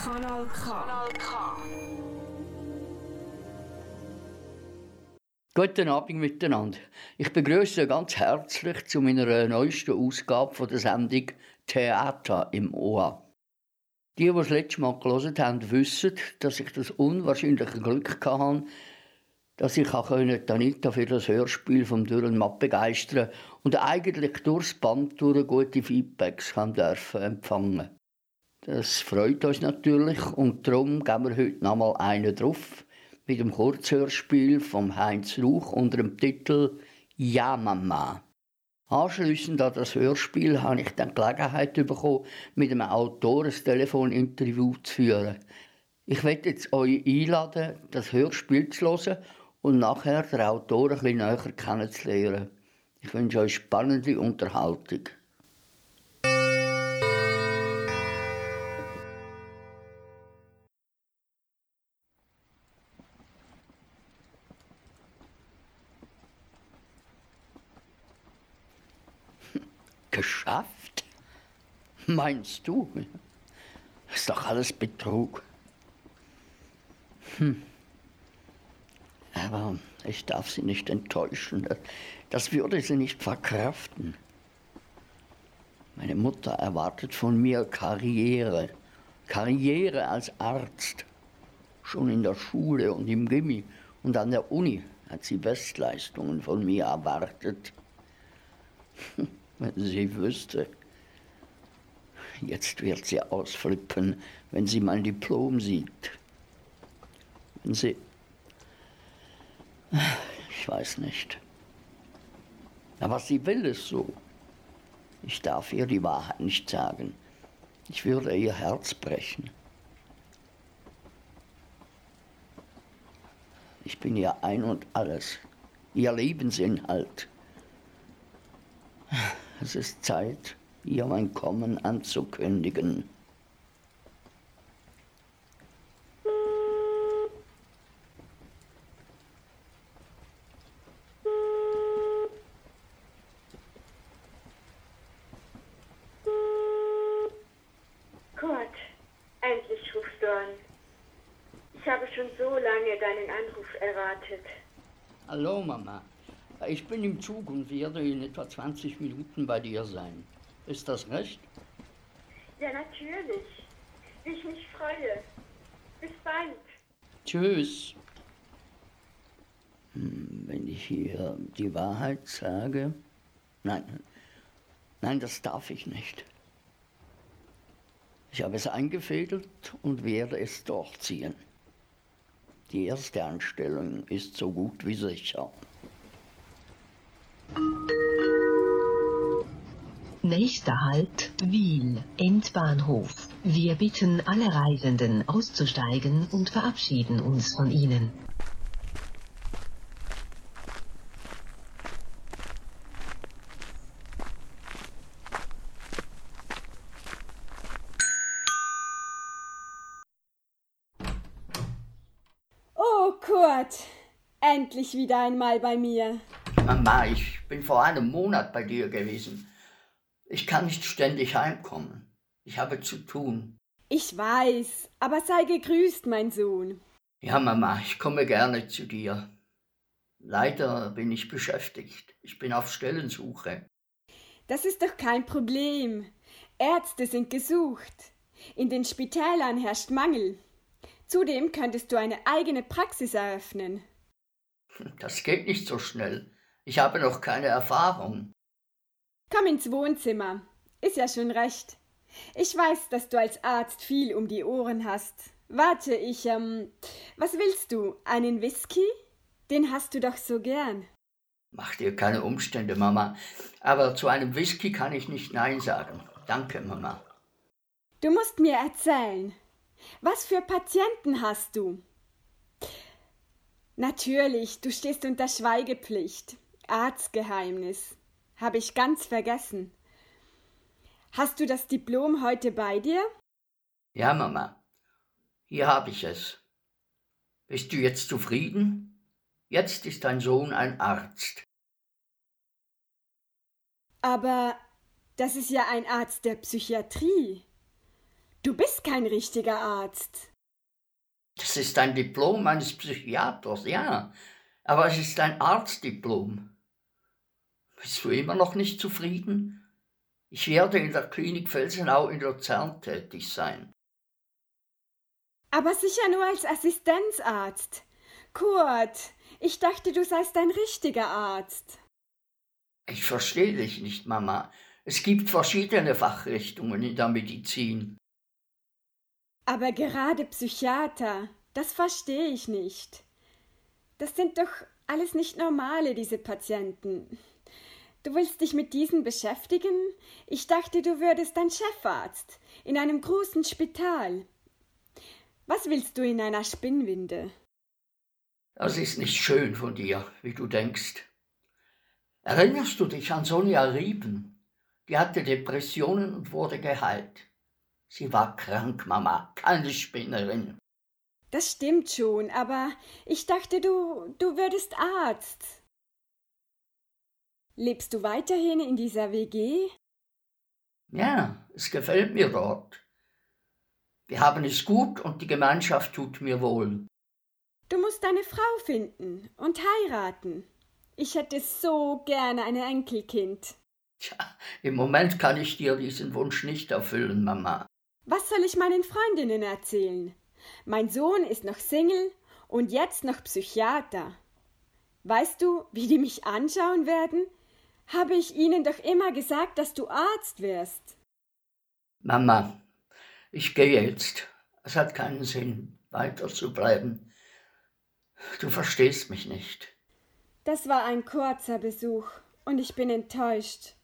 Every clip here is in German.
Kanal K. Guten Abend miteinander. Ich begrüße ganz herzlich zu meiner neuesten Ausgabe von der Sendung Theater im OA. Die, die das letzte Mal gelesen haben, wissen, dass ich das unwahrscheinliche Glück hatte, dass ich auch Anita für das Hörspiel vom Dürren Matt begeistern und eigentlich durchs Band durch gute Feedbacks kann dürfen empfangen. Das freut uns natürlich und darum geben wir heute noch mal einen drauf mit dem Kurzhörspiel von Heinz Rauch unter dem Titel Ja Mama. Anschliessend an das Hörspiel habe ich dann Gelegenheit bekommen, mit einem Autor ein Telefoninterview zu führen. Ich werde jetzt euch einladen, das Hörspiel zu hören und nachher den Autor ein bisschen näher kennenzulernen. Ich wünsche euch spannende Unterhaltung. Geschafft? Meinst du? Ist doch alles Betrug. Hm. Aber ich darf sie nicht enttäuschen. Das würde sie nicht verkraften. Meine Mutter erwartet von mir Karriere. Karriere als Arzt. Schon in der Schule und im Gimmi und an der Uni hat sie Bestleistungen von mir erwartet. Wenn sie wüsste. Jetzt wird sie ausflippen, wenn sie mein Diplom sieht. Wenn sie ich weiß nicht. Aber sie will es so. Ich darf ihr die Wahrheit nicht sagen. Ich würde ihr Herz brechen. Ich bin ihr Ein und alles, ihr Lebensinhalt. Es ist Zeit, ihr mein Kommen anzukündigen. Hallo Mama. Ich bin im Zug und werde in etwa 20 Minuten bei dir sein. Ist das recht? Ja, natürlich. Wie ich mich freue. Bis bald. Tschüss. Hm, wenn ich hier die Wahrheit sage. Nein, nein, das darf ich nicht. Ich habe es eingefädelt und werde es durchziehen. Die erste Anstellung ist so gut wie sicher. Nächster Halt Wiel, Endbahnhof. Wir bitten alle Reisenden auszusteigen und verabschieden uns von ihnen. endlich wieder einmal bei mir. Mama, ich bin vor einem Monat bei dir gewesen. Ich kann nicht ständig heimkommen. Ich habe zu tun. Ich weiß, aber sei gegrüßt, mein Sohn. Ja, Mama, ich komme gerne zu dir. Leider bin ich beschäftigt. Ich bin auf Stellensuche. Das ist doch kein Problem. Ärzte sind gesucht. In den Spitälern herrscht Mangel. Zudem könntest du eine eigene Praxis eröffnen. Das geht nicht so schnell. Ich habe noch keine Erfahrung. Komm ins Wohnzimmer. Ist ja schon recht. Ich weiß, dass du als Arzt viel um die Ohren hast. Warte, ich, ähm, was willst du? Einen Whisky? Den hast du doch so gern. Mach dir keine Umstände, Mama. Aber zu einem Whisky kann ich nicht Nein sagen. Danke, Mama. Du musst mir erzählen. Was für Patienten hast du? Natürlich, du stehst unter Schweigepflicht. Arztgeheimnis. Habe ich ganz vergessen. Hast du das Diplom heute bei dir? Ja, Mama. Hier habe ich es. Bist du jetzt zufrieden? Jetzt ist dein Sohn ein Arzt. Aber Das ist ja ein Arzt der Psychiatrie. Du bist kein richtiger Arzt. Das ist ein Diplom eines Psychiaters, ja. Aber es ist ein Arztdiplom. Bist du immer noch nicht zufrieden? Ich werde in der Klinik Felsenau in Luzern tätig sein. Aber sicher nur als Assistenzarzt. Kurt, ich dachte, du seist ein richtiger Arzt. Ich verstehe dich nicht, Mama. Es gibt verschiedene Fachrichtungen in der Medizin. Aber gerade Psychiater, das verstehe ich nicht. Das sind doch alles nicht normale, diese Patienten. Du willst dich mit diesen beschäftigen? Ich dachte, du würdest ein Chefarzt in einem großen Spital. Was willst du in einer Spinnwinde? Das ist nicht schön von dir, wie du denkst. Erinnerst du dich an Sonja Rieben? Die hatte Depressionen und wurde geheilt. Sie war krank, Mama, keine Spinnerin. Das stimmt schon, aber ich dachte, du, du würdest Arzt. Lebst du weiterhin in dieser WG? Ja, es gefällt mir dort. Wir haben es gut und die Gemeinschaft tut mir wohl. Du musst eine Frau finden und heiraten. Ich hätte so gerne ein Enkelkind. Tja, im Moment kann ich dir diesen Wunsch nicht erfüllen, Mama. Was soll ich meinen Freundinnen erzählen? Mein Sohn ist noch Single und jetzt noch Psychiater. Weißt du, wie die mich anschauen werden? Habe ich ihnen doch immer gesagt, dass du Arzt wärst. Mama, ich gehe jetzt. Es hat keinen Sinn, weiter zu bleiben. Du verstehst mich nicht. Das war ein kurzer Besuch und ich bin enttäuscht.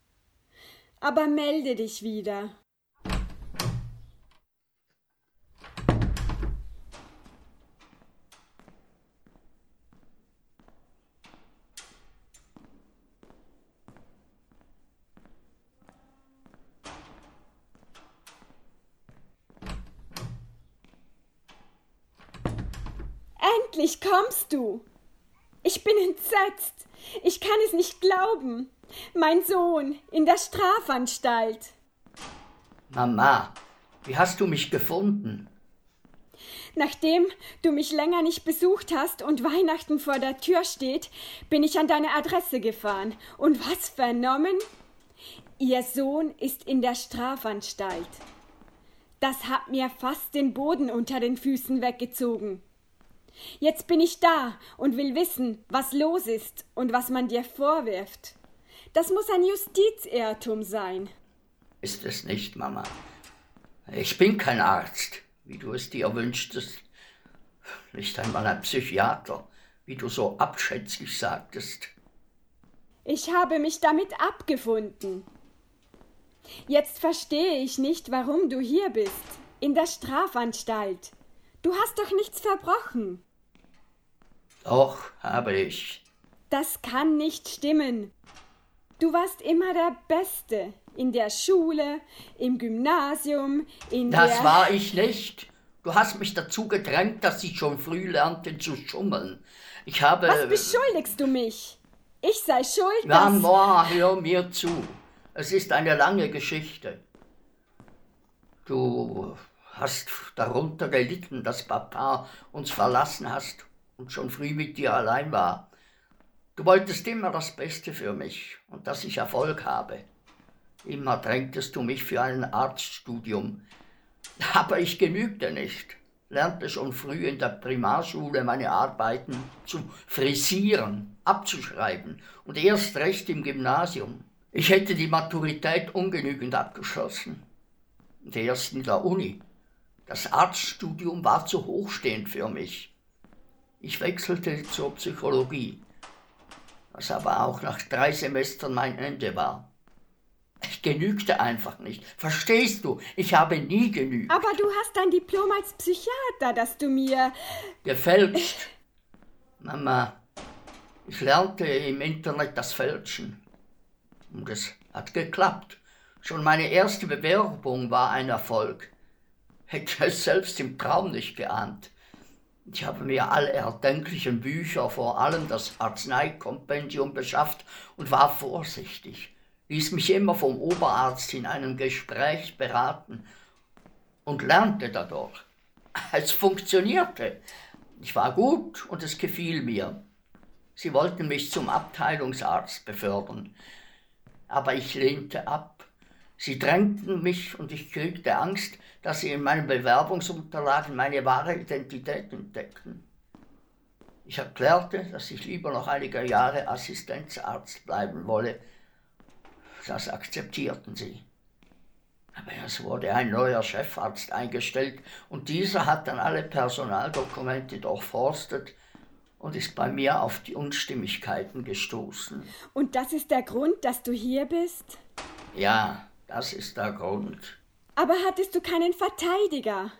Aber melde dich wieder. Endlich kommst du. Ich bin entsetzt. Ich kann es nicht glauben. Mein Sohn in der Strafanstalt. Mama, wie hast du mich gefunden? Nachdem du mich länger nicht besucht hast und Weihnachten vor der Tür steht, bin ich an deine Adresse gefahren. Und was vernommen? Ihr Sohn ist in der Strafanstalt. Das hat mir fast den Boden unter den Füßen weggezogen. Jetzt bin ich da und will wissen, was los ist und was man dir vorwirft. Das muss ein Justizirrtum sein. Ist es nicht, Mama. Ich bin kein Arzt, wie du es dir wünschtest. Nicht einmal ein Psychiater, wie du so abschätzig sagtest. Ich habe mich damit abgefunden. Jetzt verstehe ich nicht, warum du hier bist, in der Strafanstalt. Du hast doch nichts verbrochen. Doch, habe ich. Das kann nicht stimmen. Du warst immer der Beste. In der Schule, im Gymnasium, in das der. Das war ich nicht. Du hast mich dazu gedrängt, dass ich schon früh lernte zu schummeln. Ich habe. Was beschuldigst du mich? Ich sei schuld. Noah, hör mir zu. Es ist eine lange Geschichte. Du hast darunter gelitten, dass Papa uns verlassen hast und schon früh mit dir allein war. Du wolltest immer das Beste für mich und dass ich Erfolg habe. Immer drängtest du mich für ein Arztstudium. Aber ich genügte nicht, lernte schon früh in der Primarschule meine Arbeiten zu frisieren, abzuschreiben und erst recht im Gymnasium. Ich hätte die Maturität ungenügend abgeschlossen. Und erst in der Uni. Das Arztstudium war zu hochstehend für mich. Ich wechselte zur Psychologie, was aber auch nach drei Semestern mein Ende war. Ich genügte einfach nicht. Verstehst du? Ich habe nie genügt. Aber du hast dein Diplom als Psychiater, das du mir. Gefälscht. Mama, ich lernte im Internet das Fälschen. Und es hat geklappt. Schon meine erste Bewerbung war ein Erfolg. Hätte es selbst im Traum nicht geahnt. Ich habe mir alle erdenklichen Bücher, vor allem das Arzneikompendium, beschafft und war vorsichtig. ließ mich immer vom Oberarzt in einem Gespräch beraten und lernte dadurch. Es funktionierte. Ich war gut und es gefiel mir. Sie wollten mich zum Abteilungsarzt befördern, aber ich lehnte ab. Sie drängten mich und ich kriegte Angst, dass sie in meinen Bewerbungsunterlagen meine wahre Identität entdeckten. Ich erklärte, dass ich lieber noch einige Jahre Assistenzarzt bleiben wolle. Das akzeptierten sie. Aber es wurde ein neuer Chefarzt eingestellt und dieser hat dann alle Personaldokumente durchforstet und ist bei mir auf die Unstimmigkeiten gestoßen. Und das ist der Grund, dass du hier bist? Ja, das ist der Grund. Aber hattest du keinen Verteidiger?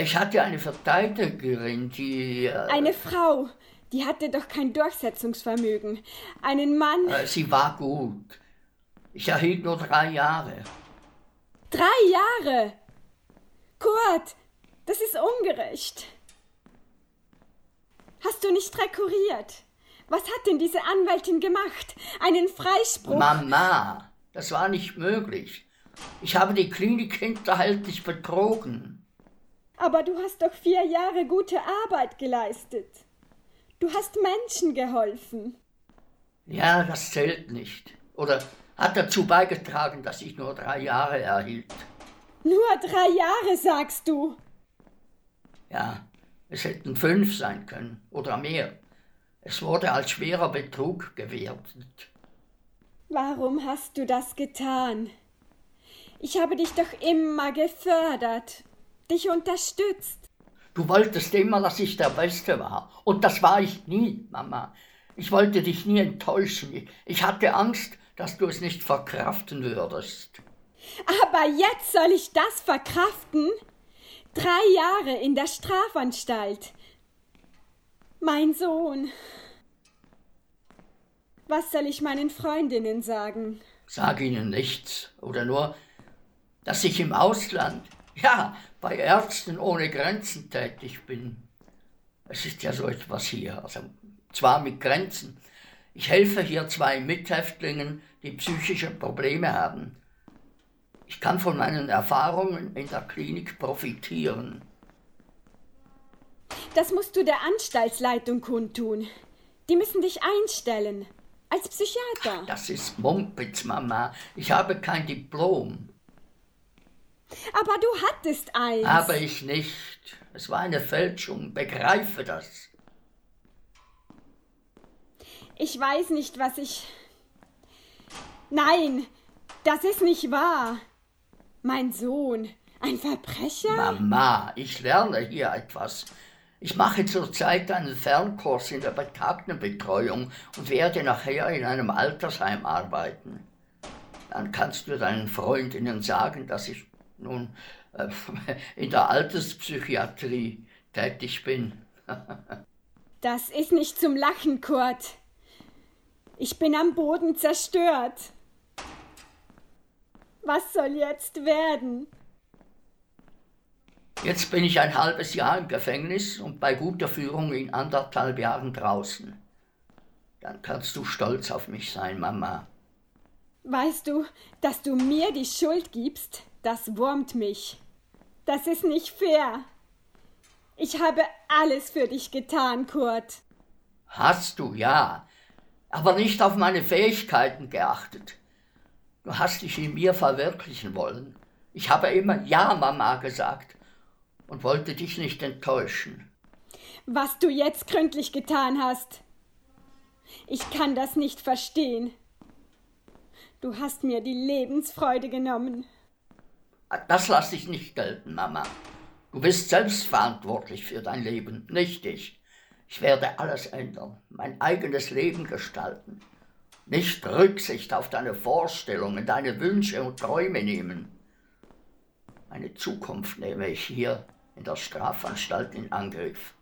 Ich hatte eine Verteidigerin, die. Äh, eine Frau. Die hatte doch kein Durchsetzungsvermögen. Einen Mann. Äh, sie war gut. Ich erhielt nur drei Jahre. Drei Jahre! Kurt, das ist ungerecht. Hast du nicht rekurriert? Was hat denn diese Anwältin gemacht? Einen Freispruch? Mama, das war nicht möglich. Ich habe die Klinik hinterhältig betrogen. Aber du hast doch vier Jahre gute Arbeit geleistet. Du hast Menschen geholfen. Ja, das zählt nicht. Oder hat dazu beigetragen, dass ich nur drei Jahre erhielt. Nur drei Jahre, sagst du? Ja, es hätten fünf sein können oder mehr. Es wurde als schwerer Betrug gewertet. Warum hast du das getan? Ich habe dich doch immer gefördert, dich unterstützt. Du wolltest immer, dass ich der Beste war. Und das war ich nie, Mama. Ich wollte dich nie enttäuschen. Ich hatte Angst, dass du es nicht verkraften würdest. Aber jetzt soll ich das verkraften? Drei Jahre in der Strafanstalt. Mein Sohn. Was soll ich meinen Freundinnen sagen? Sag ihnen nichts oder nur, dass ich im Ausland, ja, bei Ärzten ohne Grenzen tätig bin. Es ist ja so etwas hier, also zwar mit Grenzen, ich helfe hier zwei Mithäftlingen, die psychische Probleme haben. Ich kann von meinen Erfahrungen in der Klinik profitieren. Das musst du der Anstaltsleitung kundtun. Die müssen dich einstellen. Als Psychiater. Das ist Mumpitz, Mama. Ich habe kein Diplom. Aber du hattest eins. Aber ich nicht. Es war eine Fälschung. Begreife das. Ich weiß nicht, was ich. Nein, das ist nicht wahr. Mein Sohn, ein Verbrecher? Mama, ich lerne hier etwas. Ich mache zurzeit einen Fernkurs in der Betagtenbetreuung und werde nachher in einem Altersheim arbeiten. Dann kannst du deinen Freundinnen sagen, dass ich nun äh, in der Alterspsychiatrie tätig bin. das ist nicht zum Lachen, Kurt. Ich bin am Boden zerstört. Was soll jetzt werden? Jetzt bin ich ein halbes Jahr im Gefängnis und bei guter Führung in anderthalb Jahren draußen. Dann kannst du stolz auf mich sein, Mama. Weißt du, dass du mir die Schuld gibst? Das wurmt mich. Das ist nicht fair. Ich habe alles für dich getan, Kurt. Hast du, ja aber nicht auf meine Fähigkeiten geachtet. Du hast dich in mir verwirklichen wollen. Ich habe immer Ja, Mama gesagt und wollte dich nicht enttäuschen. Was du jetzt gründlich getan hast. Ich kann das nicht verstehen. Du hast mir die Lebensfreude genommen. Das lasse ich nicht gelten, Mama. Du bist selbst verantwortlich für dein Leben, nicht ich. Ich werde alles ändern, mein eigenes Leben gestalten. Nicht Rücksicht auf deine Vorstellungen, deine Wünsche und Träume nehmen. Meine Zukunft nehme ich hier in der Strafanstalt in Angriff.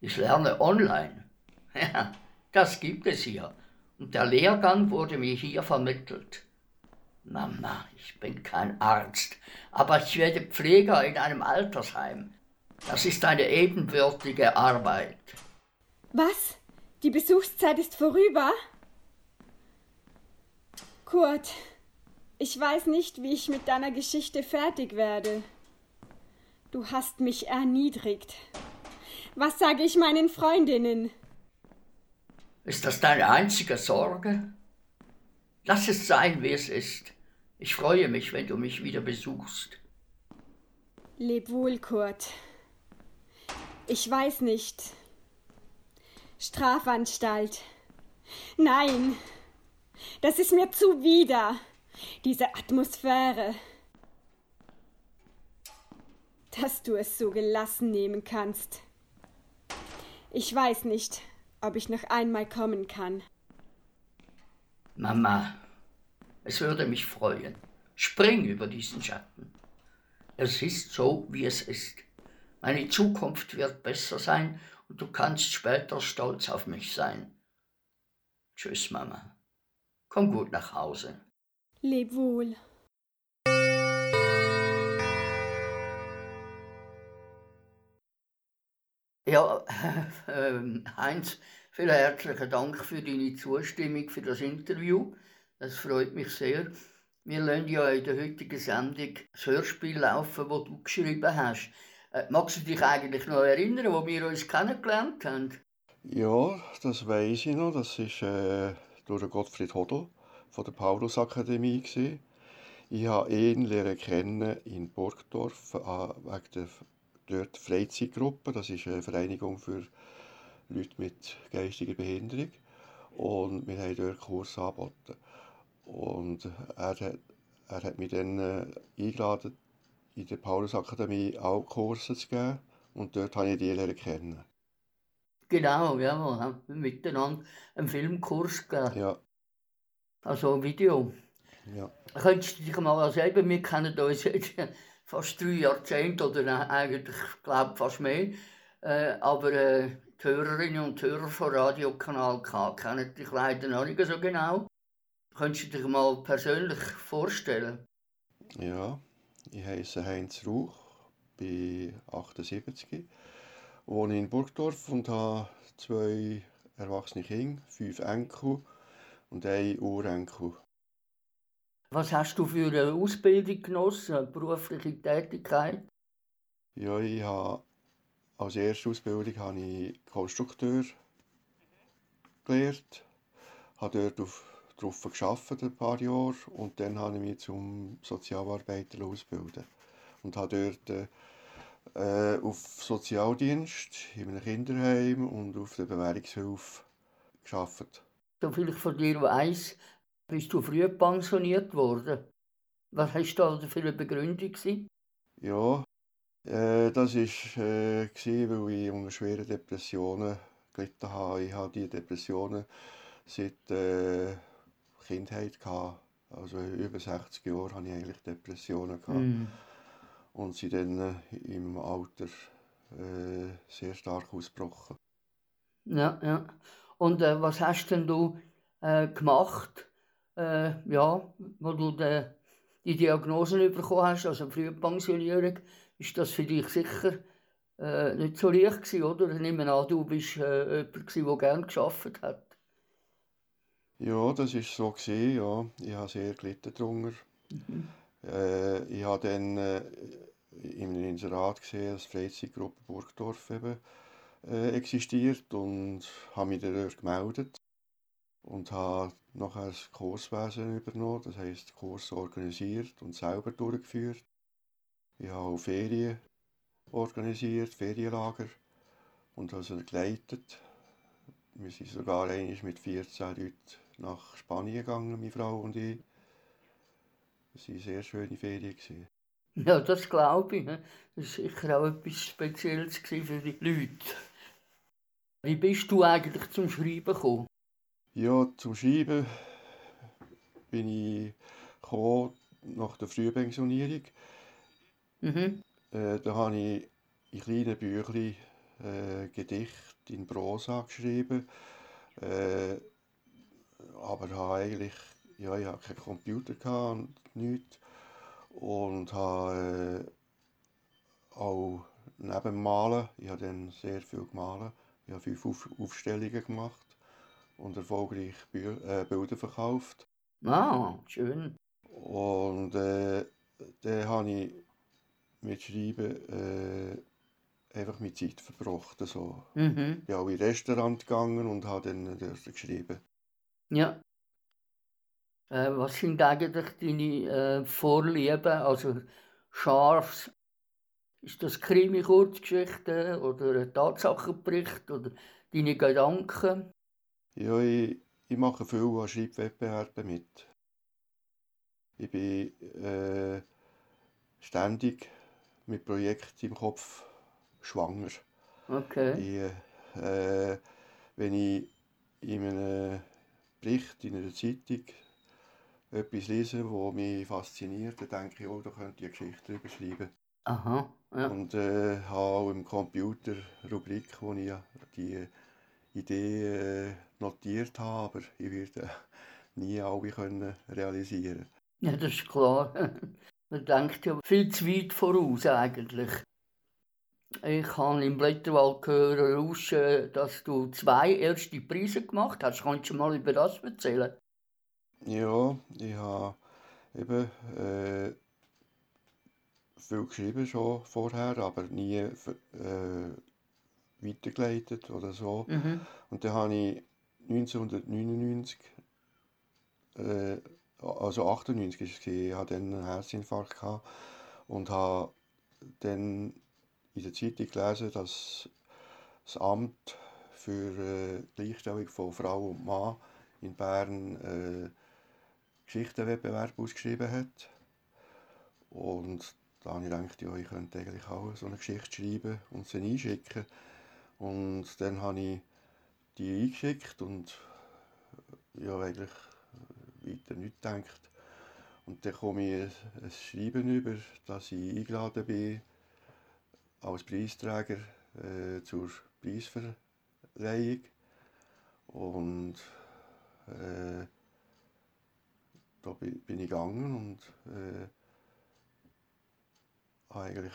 Ich lerne online. Ja, das gibt es hier. Und der Lehrgang wurde mir hier vermittelt. Mama, ich bin kein Arzt, aber ich werde Pfleger in einem Altersheim. Das ist eine ebenbürtige Arbeit. Was? Die Besuchszeit ist vorüber? Kurt, ich weiß nicht, wie ich mit deiner Geschichte fertig werde. Du hast mich erniedrigt. Was sage ich meinen Freundinnen? Ist das deine einzige Sorge? Lass es sein, wie es ist. Ich freue mich, wenn du mich wieder besuchst. Leb wohl, Kurt. Ich weiß nicht. Strafanstalt. Nein, das ist mir zuwider, diese Atmosphäre. Dass du es so gelassen nehmen kannst. Ich weiß nicht, ob ich noch einmal kommen kann. Mama, es würde mich freuen. Spring über diesen Schatten. Es ist so, wie es ist. Meine Zukunft wird besser sein und du kannst später stolz auf mich sein. Tschüss, Mama. Komm gut nach Hause. Leb wohl. Ja, äh, Heinz, vielen herzlichen Dank für deine Zustimmung für das Interview. Das freut mich sehr. Wir lassen ja in der heutigen Sendung das Hörspiel laufen, das du geschrieben hast. Äh, magst du dich eigentlich noch erinnern, wo wir uns kennengelernt haben? Ja, das weiß ich noch. Das war äh, durch Gottfried Hodl von der Paulusakademie. Ich habe ihn lernen kennen in Burgdorf äh, wegen der dort Freizeitgruppe. Das ist eine Vereinigung für Leute mit geistiger Behinderung. Und wir haben dort Kurs angeboten. Und er, hat- er hat mich dann äh, eingeladen, in der Paulusakademie auch Kurse zu geben. Und dort habe ich die lernen kennen. Genau, ja, wir haben miteinander einen Filmkurs gegeben, Ja, also ein Video. ja. Könntest du dich mal selber, wir kennen uns jetzt fast drei Jahrzehnte oder eigentlich, ich glaube, fast mehr. Äh, aber äh, die Hörerinnen und Hörer von Radiokanal K kennen dich leider noch nicht so genau. Könntest du dich mal persönlich vorstellen? Ja, ich heiße Heinz Rauch, bin 78, wohne in Burgdorf und habe zwei erwachsene Kinder, fünf Enkel und einen Urenkel. Was hast du für eine Ausbildung genossen, eine berufliche Tätigkeit? Ja, ich habe als erste Ausbildung habe ich Konstrukteur gelernt, habe dort auf, drauf gearbeitet ein paar Jahre und dann habe ich mich zum Sozialarbeiter ausbilden und habe dort äh, auf Sozialdienst in einem Kinderheim und auf der Bewährungshilfe gearbeitet. So viel ich von dir weiss, bist du früh pensioniert worden. Was hast du da für eine Begründung? gewesen? Ja, äh, das war, äh, weil ich unter schweren Depressionen gelitten habe. Ich habe diese Depressionen seit äh, Kindheit gehabt. Also über 60 Jahre hatte ich eigentlich Depressionen gehabt. Hm. und sind dann äh, im Alter äh, sehr stark ausgebrochen. Ja, ja. Und äh, was hast denn du äh, gemacht, äh, ja, wo du de, die Diagnosen bekommen hast, also Frühpensionierung? Ist das für dich sicher äh, nicht so leicht gewesen, oder? Ich nehme an, du bist äh, jemand der gerne geschafft hat. Ja, das ist so gesehen. Ja, ich habe sehr gelitten darunter. Äh, ich habe dann äh, in einem Inserat gesehen, dass die Freizeitgruppe Burgdorf eben äh, existiert und habe mich dort gemeldet und habe nachher das Kurswesen übernommen, das heisst Kurs organisiert und selber durchgeführt. Ich habe auch Ferien organisiert, Ferienlager und also geleitet. Wir sind sogar einmal mit 14 Leuten nach Spanien gegangen, meine Frau und ich. Es waren sehr schöne Ferien. gewesen. Ja, das glaube ich. ne? Das war sicher auch etwas Spezielles für die Leute. Wie bist du eigentlich zum Schreiben gekommen? Ja, zum Schreiben bin ich gekommen nach der Frühpensionierung. Mhm. Äh, da habe ich in kleinen Büchlein äh, Gedichte in Prosa geschrieben. Äh, aber habe eigentlich, ja, ich hatte keinen Computer gehabt und nichts. Und habe äh, auch neben Malen, ich habe dann sehr viel gemalt, ich habe fünf Auf Aufstellungen gemacht und erfolgreich Bü äh, Bilder verkauft. Ah, schön. Und äh, dann habe ich mit Schreiben äh, einfach mit Zeit verbracht. So. Mhm. Ich bin auch in Restaurant gegangen und habe dann geschrieben. Ja. Äh, was sind eigentlich deine äh, Vorlieben? Also scharf, ist das Krimi-Kurzgeschichte oder ein Tatsachenbericht oder deine Gedanken? Ja, ich, ich mache viel an Schreibwettbewerben mit. Ich bin äh, ständig mit Projekten im Kopf schwanger. Okay. Ich, äh, wenn ich in einem Bericht in einer Zeitung etwas lese, das mich fasziniert, dann denke ich, oh, da könnte ich eine Geschichte darüber schreiben. Aha. Ja. Und äh, habe auch im Computer Rubrik, wo ich die Idee äh, notiert habe, aber ich werde nie alle können realisieren ja, das ist klar. Man denkt ja viel zu weit voraus eigentlich. Ich habe im Blätterwald gehört, dass du zwei erste Preise gemacht hast. Kannst du mal über das erzählen? Ja, ich habe eben äh, viel geschrieben schon vorher, aber nie äh, weitergeleitet oder so. Mhm. Und dann habe ich 1999, äh, also 98 ist es, ich hatte dann einen Herzinfarkt gehabt und habe dann in der Zeitung gelesen, dass das Amt für äh, Gleichstellung von Frau und Mann in Bern äh, Geschichtenwettbewerb ausgeschrieben hat. Und da habe ich gedacht, ja, ich könnte eigentlich auch so eine Geschichte schreiben und sie einschicken. Und dann habe ich die eingeschickt und ja, eigentlich weiter nichts gedacht. Und dann komme ich ein Schreiben über, dass ich eingeladen bin als Preisträger äh, zur Preisverleihung. Und äh, da bin ich gegangen und äh, eigentlich,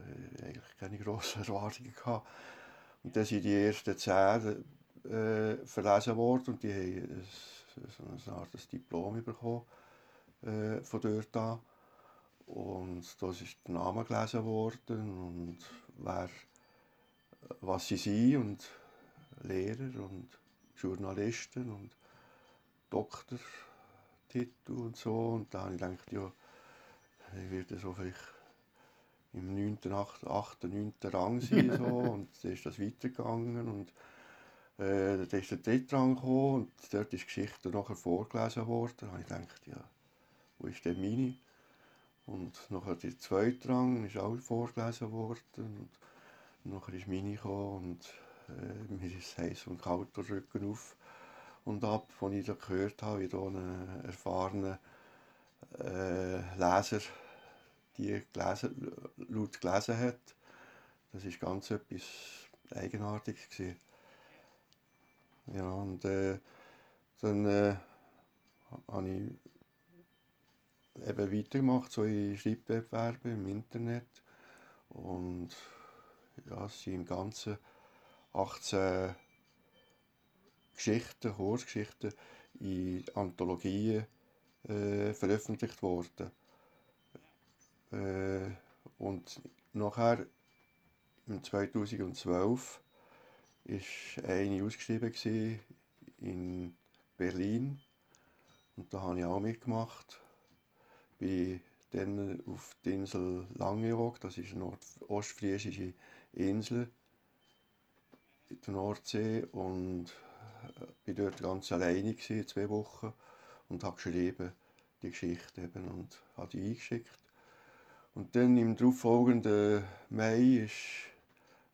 äh, eigentlich keine grossen Erwartungen gehabt. Und dann sind die ersten zehn äh, verlesen worden und die haben so eine Art Diplom bekommen äh, von dort an. Und da ist der Name gelesen worden und wer, was sie sind und Lehrer und Journalisten und Doktortitel und so. Und da habe ich gedacht, ja, ich werde so vielleicht im 9., 8., 8., 9. Rang sein. So. Und dann ist das weitergegangen. Und äh, dann ist der dritte Rang gekommen und dort ist die Geschichte nachher vorgelesen worden. Da habe ich gedacht, ja, wo ist denn meine? Und nachher der zweite Rang ist auch vorgelesen worden. Und nachher ist meine gekommen und äh, mir ist heiß und kalt der Rücken auf und ab, als ich da gehört habe, wie da ein erfahrener äh, Leser die gelesen, laut gelesen hat. Das ist ganz etwas Eigenartiges gewesen. Ja, und äh, dann äh, habe ich eben weitergemacht, so in Schreibwettbewerben im Internet. Und ja, es sind im Ganzen 18 Geschichten, Kurzgeschichten in Anthologien äh, veröffentlicht worden. Äh, und nachher, im 2012, ist eine ausgeschrieben in Berlin und da habe ich auch mitgemacht. Bin dann auf die Insel Langeoog, das ist eine nordostfriesische Insel in der Nordsee und äh, bin dort ganz alleine gewesen, zwei Wochen und habe geschrieben die Geschichte eben und habe die eingeschickt. Und dann im darauffolgenden Mai ist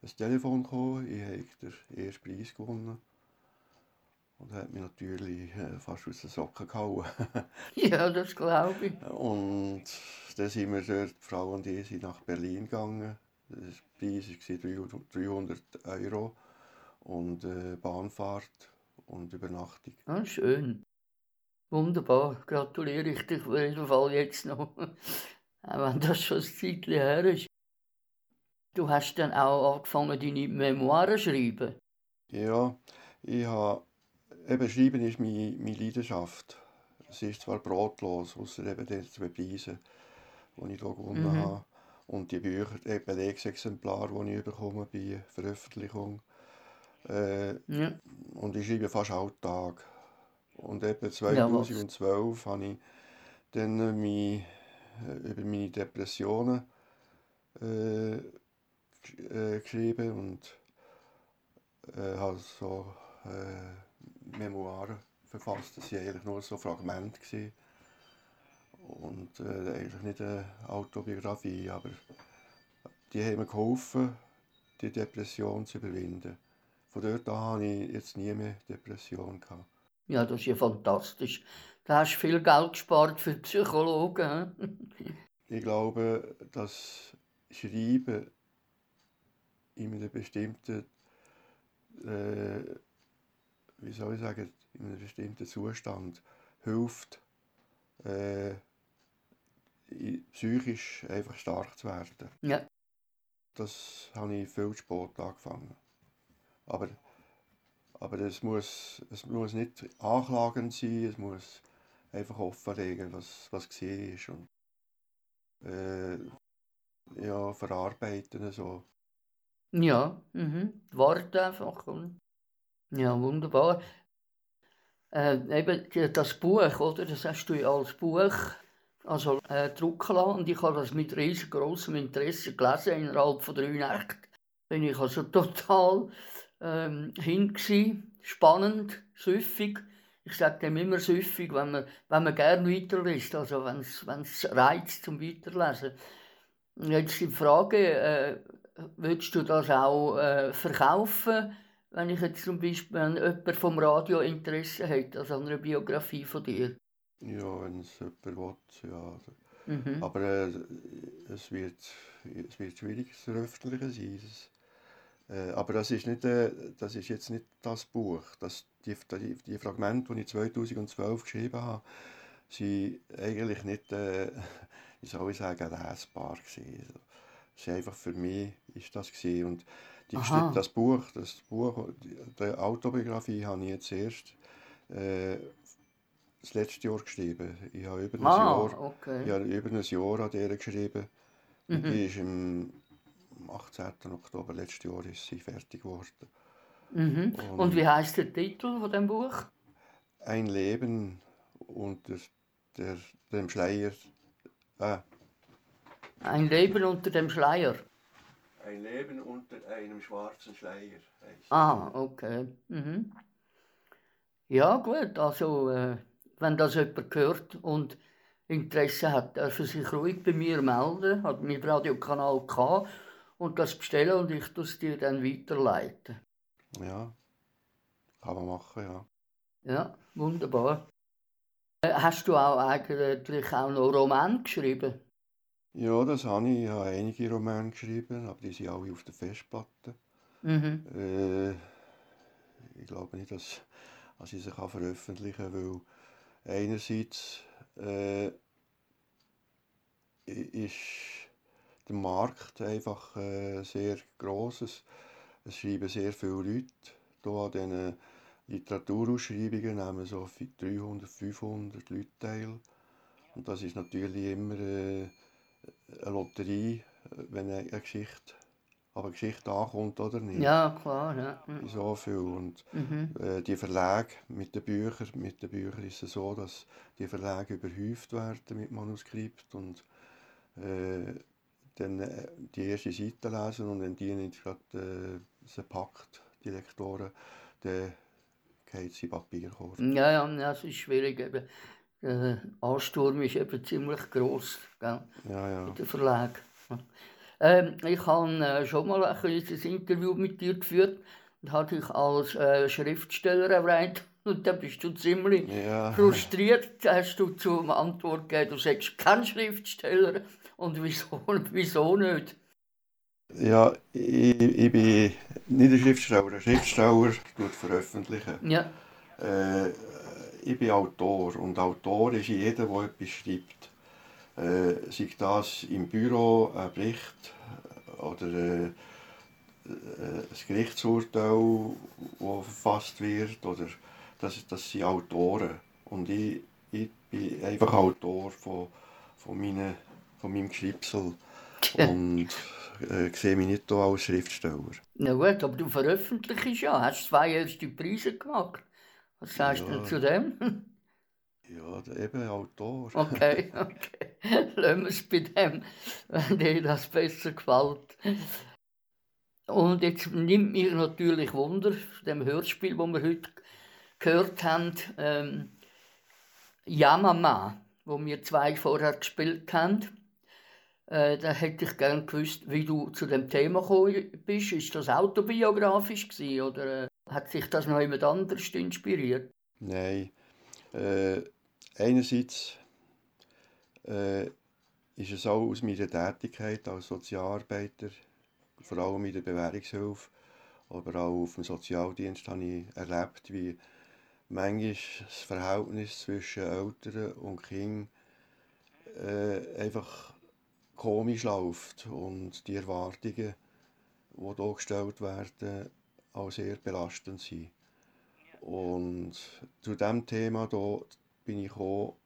ein Telefon gekommen, ich habe den ersten Preis gewonnen. Und das hat mich natürlich äh, fast aus den Socken gehauen. ja, das glaube ich. Und dann sind wir dort, die Frau und ich, sind nach Berlin gegangen. Der Preis war 300 Euro und äh, Bahnfahrt und Übernachtung. Ah, schön. Wunderbar, gratuliere ich dich auf jeden Fall jetzt noch. Auch wenn das schon ein Zeitchen her ist. Du hast dann auch angefangen, deine Memoiren zu schreiben. Ja, ich habe, eben Schreiben ist meine, meine Leidenschaft. es ist zwar brotlos, außer eben den zwei Preisen, die ich hier gewonnen Mhm. habe. Und die Bücher, die Belegungsexemplare, die ich bekomme bei Veröffentlichung. Äh, Ja. und ich schreibe fast alltag. Und eben Ja, was? 2012 habe ich dann mich, äh, über meine Depressionen äh, äh, geschrieben und äh, habe so äh, Memoiren verfasst. Das waren eigentlich nur so Fragmente. Gewesen. Und äh, eigentlich nicht eine Autobiografie, aber die haben mir geholfen, die Depression zu überwinden. Von dort an habe ich jetzt nie mehr Depression gehabt. ja, das ist ja fantastisch. Da hast du viel Geld gespart für Psychologen. Ich glaube, dass Schreiben in einem bestimmten, äh, wie soll ich sagen, in einem bestimmten Zustand hilft, äh, psychisch einfach stark zu werden. Ja. Das habe ich viel zu spät angefangen. Aber, aber es, muss, es muss nicht anklagend sein, es muss einfach offenlegen, was, was gesehen ist. Und, äh, ja, verarbeiten so. Ja, mhm. Warte einfach. oder? Ja, wunderbar. Äh, eben das Buch, oder? Das hast du ja als Buch also, äh, drucken lassen. Und ich habe das mit riesengroßem Interesse gelesen. Innerhalb von drei Nächten bin ich also total ähm, hin. Gewesen. Spannend, süffig. Ich sage dem immer süffig, wenn man, wenn man gerne weiterliest. Also, wenn es reizt zum Weiterlesen. Jetzt die Frage, äh, willst du das auch äh, verkaufen, wenn ich jetzt zum Beispiel wenn jemand vom Radio Interesse hat, also an einer Biografie von dir? Ja, wenn es jemand will, ja. Mhm. Aber äh, es, wird, es wird schwierig zu veröffentlichen sein. Äh, aber das ist, nicht, äh, das ist jetzt nicht das Buch. Das, die, die, die Fragmente, die ich 2012 geschrieben habe, sind eigentlich nicht, äh, wie soll ich sagen, lesbar gewesen. Also, es ist einfach für mich ist das gewesen. Und die, Aha. Das Buch, das Buch, die, die Autobiografie habe ich jetzt erst äh, das letzte Jahr geschrieben. Ich habe über ein Ah, Jahr okay. ich habe über ein Jahr an der geschrieben. Und die ist im am 18. Oktober letztes Jahr ist sie fertig geworden. Mhm. Und wie heißt der Titel von dem Buch? Ein Leben unter der, dem Schleier. Ah, Ein Leben unter dem Schleier. Ein Leben unter einem schwarzen Schleier heißt Ah, okay. Mhm. Ja, gut, also äh, wenn das jemand hört und Interesse hat, darf er sich ruhig bei mir melden. Hat mein Radiokanal gehabt und das bestellen und ich tue es dir dann weiterleiten. Ja, kann man machen, ja. Ja, wunderbar. Äh, Hast du auch eigentlich auch noch Roman geschrieben? Ja, das habe ich. Ich habe einige Romane geschrieben, aber die sind alle auf der Festplatte. Mhm. Äh, ich glaube nicht, dass, dass ich sie kann veröffentlichen kann, weil einerseits äh, ist der Markt einfach äh, sehr gross. Es, es schreiben sehr viele Leute. Hier an diesen Literaturausschreibungen nehmen so vi- 300, 500 Leute teil. Und das ist natürlich immer äh, eine Lotterie, äh, wenn eine Geschichte, aber Geschichte ankommt oder nicht. Ja, klar. Ja. Mhm. So viel. Und Mhm. äh, die Verlage mit den Büchern, mit den Büchern ist es so, dass die Verlage überhäuft werden mit Manuskript und äh, dann äh, die erste Seite lesen und wenn die nicht gerade äh, packt, die Lektoren, dann geht sie Papierkorb. Ja, ja, es ist schwierig. Eben. Der Ansturm ist eben ziemlich gross. Gell? Ja, ja. der Verlag. Ähm, ich habe äh, schon mal ein kleines Interview mit dir geführt und hatte dich als äh, Schriftsteller erwähnt. Und dann bist du ziemlich Ja. frustriert, hast du zur Antwort gegeben, du sagst kein Schriftsteller. Und wieso, wieso nicht? Ja, ich, ich bin nicht ein Schriftsteller. Ein Schriftsteller tut veröffentlichen. Ja, Äh, ich bin Autor und Autor ist jeder, der etwas schreibt. Äh, sei das im Büro ein Bericht oder äh, äh, ein Gerichtsurteil, das verfasst wird. Oder das, das sind Autoren. Und ich, ich bin einfach Autor von, von, meine, von meinem Geschripsel und äh, sehe mich nicht als Schriftsteller. Na gut, aber du veröffentlichst ja, hast zwei erste Preise gemacht. Was sagst ja. du zu dem? Ja, eben Autor. Okay, okay. Lassen wir es bei dem, wenn dir das besser gefällt. Und jetzt nimmt mich natürlich Wunder, dem Hörspiel, das wir heute gehört haben, ähm, Yamama, wo wir zwei vorher gespielt haben. Äh, da hätte ich gerne gewusst, wie du zu dem Thema gekommen bist. Ist das autobiografisch gewesen, oder äh, hat sich das noch jemand anders inspiriert? Nein. Äh, einerseits äh, ist es auch aus meiner Tätigkeit als Sozialarbeiter, vor allem in der Bewährungshilfe, aber auch auf dem Sozialdienst habe ich erlebt, wie manchmal das Verhältnis zwischen Eltern und Kindern äh, einfach komisch läuft und die Erwartungen, die hier gestellt werden, auch sehr belastend sind. Und zu diesem Thema hier bin ich auch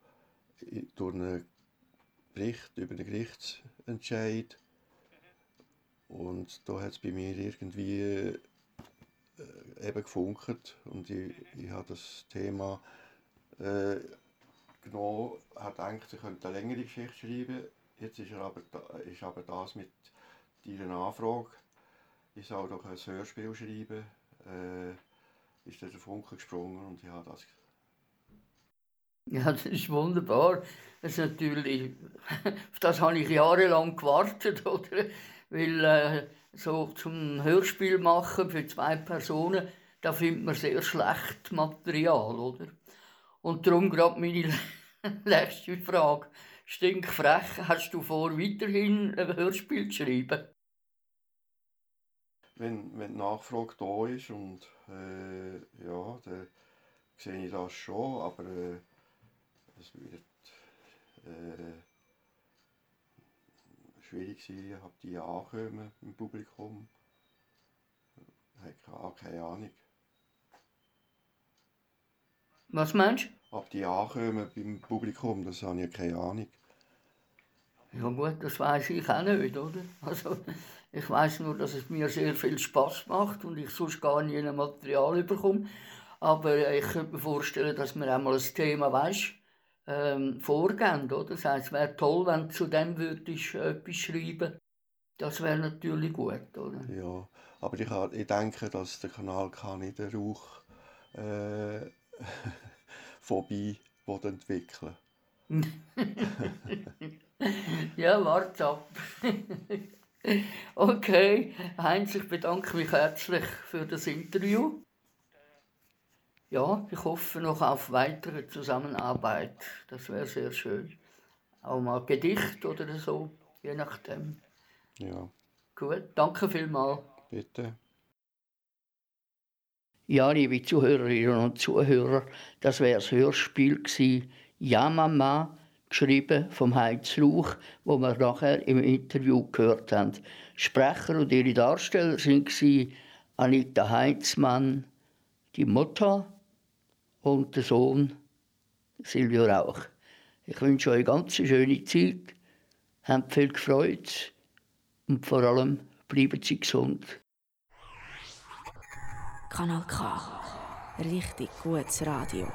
durch einen Bericht über den Gerichtsentscheid und da hat es bei mir irgendwie äh, eben gefunkt und ich, ich habe das Thema äh, genommen, habe gedacht, ich könnte eine längere Geschichte schreiben. Jetzt ist, er aber, ist aber das mit deiner Anfrage, ich soll doch ein Hörspiel schreiben, äh, ist der Funke gesprungen und ich habe das ja, das ist wunderbar. Das ist natürlich, auf das habe ich jahrelang gewartet, oder? Weil äh, so zum Hörspiel machen für zwei Personen, da findet man sehr schlecht Material, oder? Und darum gerade meine letzte Frage. Stinkfrech, hast du vor, weiterhin ein Hörspiel zu schreiben? Wenn, wenn die Nachfrage da ist und äh, ja, dann sehe ich das schon, aber äh, es wird äh, schwierig sein, ob die ankommen im Publikum. Ich habe keine Ahnung. Was meinst du? Ob die ankommen beim Publikum, das habe ich keine Ahnung. Ja gut, das weiß ich auch nicht, oder? Also, ich weiß nur, dass es mir sehr viel Spaß macht und ich sonst gar nie ein Material bekomme. Aber ich könnte mir vorstellen, dass man einmal ein Thema weiß ähm, vorgehen. Oder? Das heisst, es wäre toll, wenn du zu dem würdest äh, etwas schreiben Das wäre natürlich gut. Oder? Ja, aber ich, ich denke, dass der Kanal kann in der Rauch äh, vorbei entwickeln Ja, warte ab. okay, Heinz, ich bedanke mich herzlich für das Interview ja, ich hoffe noch auf weitere Zusammenarbeit. Das wäre sehr schön. Auch mal Gedicht oder so, je nachdem. Ja. Gut, danke vielmals. Bitte. Ja, liebe Zuhörerinnen und Zuhörer, das wäre das Hörspiel gewesen. Geschrieben vom Heinz Rauch, wo wir nachher im Interview gehört haben. Sprecher und ihre Darsteller waren Anita Heinzmann, die Mutter, und der Sohn Silvio Rauch. Ich wünsche euch eine ganz schöne Zeit, habt viel Freude und vor allem bleiben Sie gesund. Kanal K. Richtig gutes Radio.